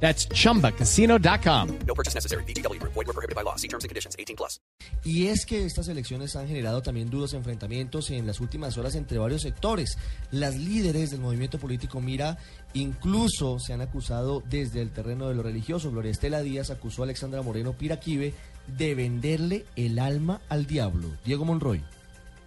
That's chumbacasino.com. No purchase necessary. BGW. Void were prohibited by law. See terms and conditions. 18 plus. Y es que estas elecciones han generado también duros enfrentamientos en las últimas horas entre varios sectores. Las líderes del movimiento político Mira incluso se han acusado desde el terreno de lo religioso. Gloria Estela Díaz acusó a Alexandra Moreno Piraquive de venderle el alma al diablo. Diego Monroy.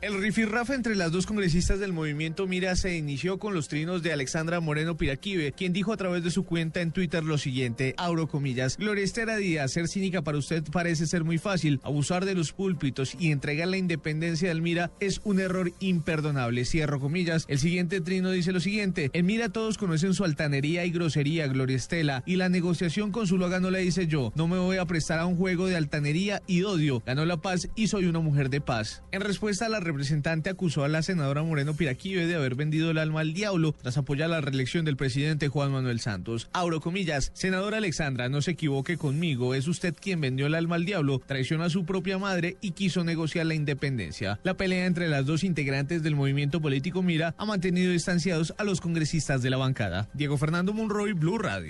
El rifirrafe entre las dos congresistas del movimiento Mira se inició con los trinos de Alexandra Moreno Piraquive, quien dijo a través de su cuenta en Twitter lo siguiente, abro comillas, Gloria Estela Díaz, ser cínica para usted parece ser muy fácil, abusar de los púlpitos y entregar la independencia del Mira es un error imperdonable, cierro comillas. El siguiente trino dice lo siguiente, en Mira todos conocen su altanería y grosería, Gloria Estela, y la negociación con Zuluaga no la hice yo, no me voy a prestar a un juego de altanería y odio, ganó la paz y soy una mujer de paz. En respuesta a la representante acusó a la senadora Moreno Piraquive de haber vendido el alma al diablo tras apoyar la reelección del presidente Juan Manuel Santos. Abro comillas, senadora Alexandra, no se equivoque conmigo, es usted quien vendió el alma al diablo, traicionó a su propia madre y quiso negociar la independencia. La pelea entre las dos integrantes del movimiento político Mira ha mantenido distanciados a los congresistas de la bancada. Diego Fernando Monroy, Blue Radio.